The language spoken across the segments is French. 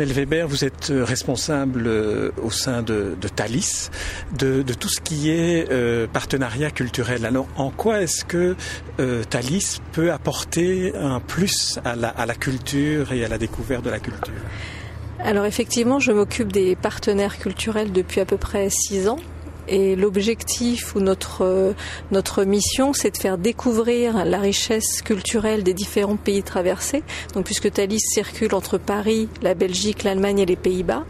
Amel Weber, vous êtes responsable au sein de, Thalys de, tout ce qui est partenariat culturel. Alors, en quoi est-ce que Thalys peut apporter un plus à la, à la culture et à la découverte de la culture? Alors effectivement, je m'occupe des partenaires culturels depuis à peu près six ans. Et l'objectif ou notre, euh, notre mission, c'est de faire découvrir la richesse culturelle des différents pays traversés. Donc, puisque Thalys circule entre Paris, la Belgique, l'Allemagne et les Pays-Bas.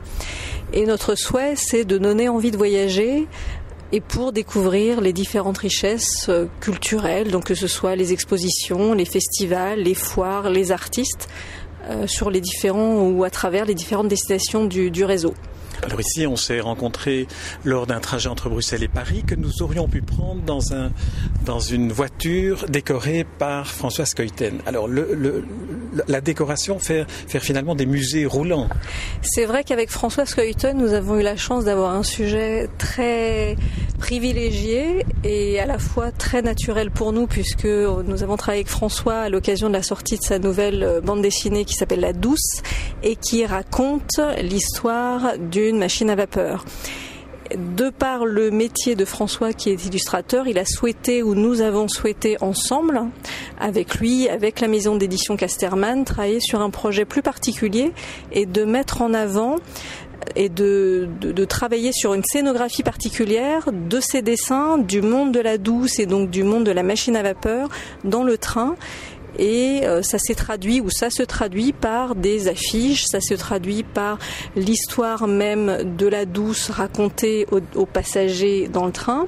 Et notre souhait, c'est de donner envie de voyager et pour découvrir les différentes richesses euh, culturelles, donc que ce soit les expositions, les festivals, les foires, les artistes, euh, sur les différents ou à travers les différentes destinations du, du réseau. Alors ici, on s'est rencontrés lors d'un trajet entre Bruxelles et Paris que nous aurions pu prendre dans, un, dans une voiture décorée par François Skeuten. Alors le, le, la décoration fait, faire finalement des musées roulants. C'est vrai qu'avec François Skeuten, nous avons eu la chance d'avoir un sujet très privilégié et à la fois très naturel pour nous puisque nous avons travaillé avec François à l'occasion de la sortie de sa nouvelle euh, bande dessinée qui s'appelle La Douce et qui raconte l'histoire d'une machine à vapeur de par le métier de François qui est illustrateur, il a souhaité ou nous avons souhaité ensemble, avec lui, avec la maison d'édition Casterman, travailler sur un projet plus particulier et de mettre en avant et de, de, travailler sur une scénographie particulière de ces dessins du monde de la douce et donc du monde de la machine à vapeur dans le train et euh, ça s'est traduit ou ça se traduit par des affiches, ça se traduit par l'histoire même de la douce racontée aux, passagers dans le train.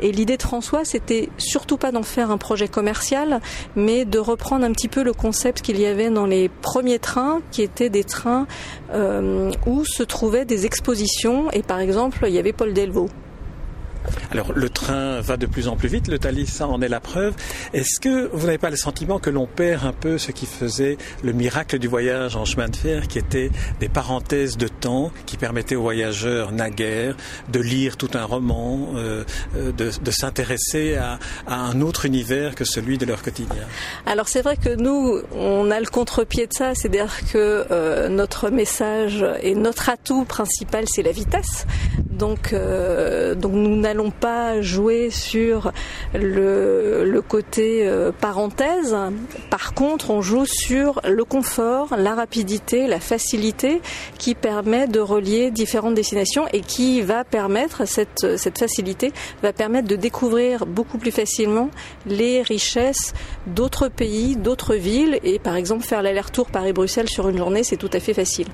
Et l'idée de François, c'était surtout pas d'en faire un projet commercial, mais de reprendre un petit peu le concept qu'il y avait dans les premiers trains, qui étaient des trains euh, où se trouvaient des expositions. Et par exemple, il y avait Paul Delvaux alors le train va de plus en plus vite, le Thalys en est la preuve. Est-ce que vous n'avez pas le sentiment que l'on perd un peu ce qui faisait le miracle du voyage en chemin de fer, qui était des parenthèses de temps qui permettaient aux voyageurs naguère de lire tout un roman, euh, euh, de, s'intéresser à, un autre univers que celui de leur quotidien? Alors c'est vrai que nous, on a le contre-pied de ça, c'est-à-dire que euh, notre message et notre atout principal, c'est la vitesse. Donc, donc nous n'allons pas jouer sur le, le côté euh, parenthèse. Par contre, on joue sur le confort, la rapidité, la facilité qui permet de relier différentes destinations et qui va permettre, cette, cette facilité va permettre de découvrir beaucoup plus facilement les richesses d'autres pays, d'autres villes et par exemple faire l'aller-retour Paris-Bruxelles sur une journée, c'est tout à fait facile.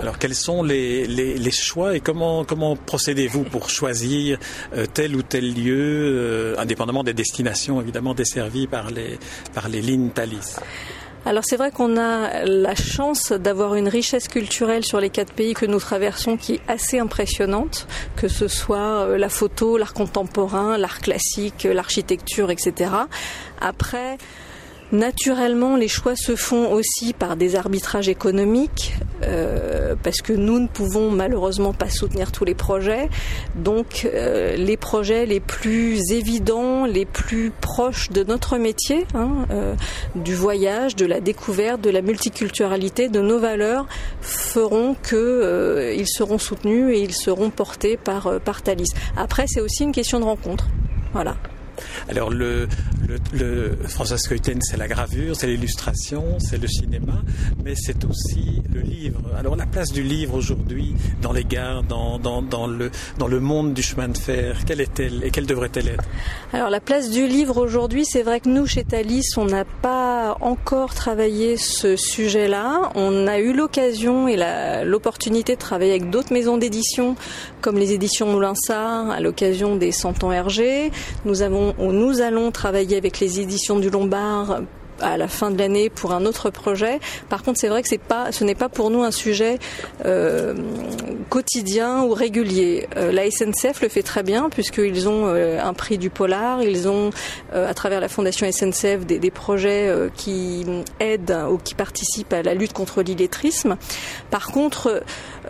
Alors quels sont les, les, choix et comment, comment procédez-vous pour choisir euh, tel ou tel lieu, euh, indépendamment des destinations évidemment desservies par les, par les lignes Thalys? Alors c'est vrai qu'on a la chance d'avoir une richesse culturelle sur les quatre pays que nous traversons qui est assez impressionnante, que ce soit euh, la photo, l'art contemporain, l'art classique, l'architecture, etc. Après, Naturellement, les choix se font aussi par des arbitrages économiques, euh, parce que nous ne pouvons malheureusement pas soutenir tous les projets. Donc, euh, les projets les plus évidents, les plus proches de notre métier, hein, euh, du voyage, de la découverte, de la multiculturalité, de nos valeurs, feront que ils seront soutenus et ils seront portés par par Thalys. Après, c'est aussi une question de rencontre. Voilà. Alors le, François Skeuten, c'est la gravure, c'est l'illustration, c'est le cinéma, mais c'est aussi le livre. Alors la place du livre aujourd'hui dans les gares, dans, le, dans le monde du chemin de fer, quelle est-elle et quelle devrait-elle être? Alors la place du livre aujourd'hui, c'est vrai que nous, chez Thalys, on n'a pas encore travaillé ce sujet-là. On a eu l'occasion et l'opportunité de travailler avec d'autres maisons d'édition, comme les éditions Moulinsart, à l'occasion des 100 ans RG. Nous avons nous allons travailler avec les éditions du Lombard à la fin de l'année pour un autre projet. Par contre, c'est vrai que ce n'est pas pour nous un sujet euh, quotidien ou régulier. Euh, la SNCF le fait très bien puisqu'ils ont euh, un prix du polar, ils ont à travers la fondation SNCF des, des projets qui aident ou qui participent à la lutte contre l'illettrisme. Par contre,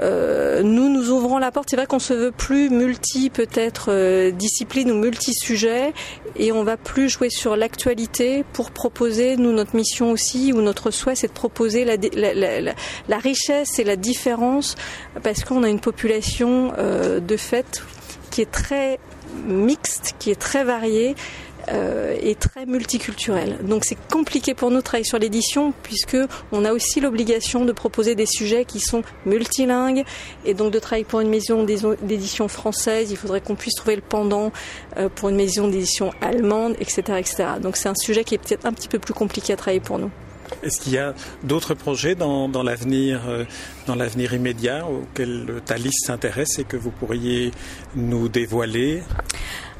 nous nous ouvrons la porte. C'est vrai qu'on se veut plus multi peut-être discipline ou multi sujet et on va plus jouer sur l'actualité pour proposer nous, notre mission aussi, ou notre souhait, c'est de proposer la, la, richesse et la différence, parce qu'on a une population euh, de fait qui est très mixte, qui est très variée, euh, est très multiculturel. Donc c'est compliqué pour nous de travailler sur l'édition puisque on a aussi l'obligation de proposer des sujets qui sont multilingues et donc de travailler pour une maison d'édition française, il faudrait qu'on puisse trouver le pendant euh, pour une maison d'édition allemande, etc., etc. Donc c'est un sujet qui est peut-être un petit peu plus compliqué à travailler pour nous. Est-ce qu'il y a d'autres projets dans, l'avenir, euh, dans l'avenir immédiat auxquels Thalys s'intéresse et que vous pourriez nous dévoiler?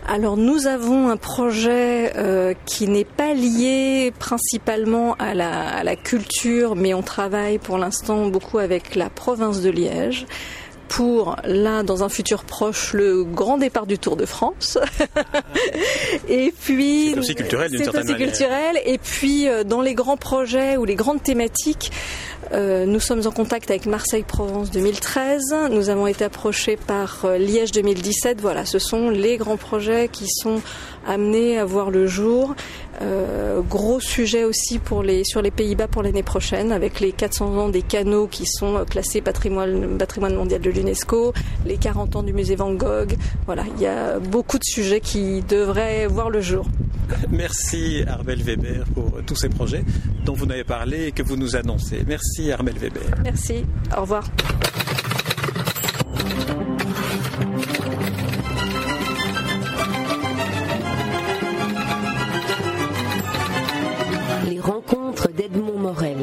Alors nous avons un projet euh, qui n'est pas lié principalement à la, à la culture, mais on travaille pour l'instant beaucoup avec la province de Liège pour là dans un futur proche le grand départ du Tour de France. Et puis c'est aussi culturel d'une certaine aussi culturel. Et puis euh, dans les grands projets ou les grandes thématiques euh, nous sommes en contact avec Marseille-Provence 2013. Nous avons été approchés par euh, Liège 2017. Voilà, ce sont les grands projets qui sont amenés à voir le jour. Euh, gros sujet aussi pour les, sur les Pays-Bas pour l'année prochaine, avec les 400 ans des canaux qui sont classés patrimoine, patrimoine mondial de l'UNESCO, les 40 ans du musée Van Gogh. Voilà, il y a beaucoup de sujets qui devraient voir le jour. Merci Armel Weber pour tous ces projets dont vous n'avez parlé et que vous nous annoncez. Merci Armel Weber. Merci, au revoir. Les rencontres d'Edmond Morel.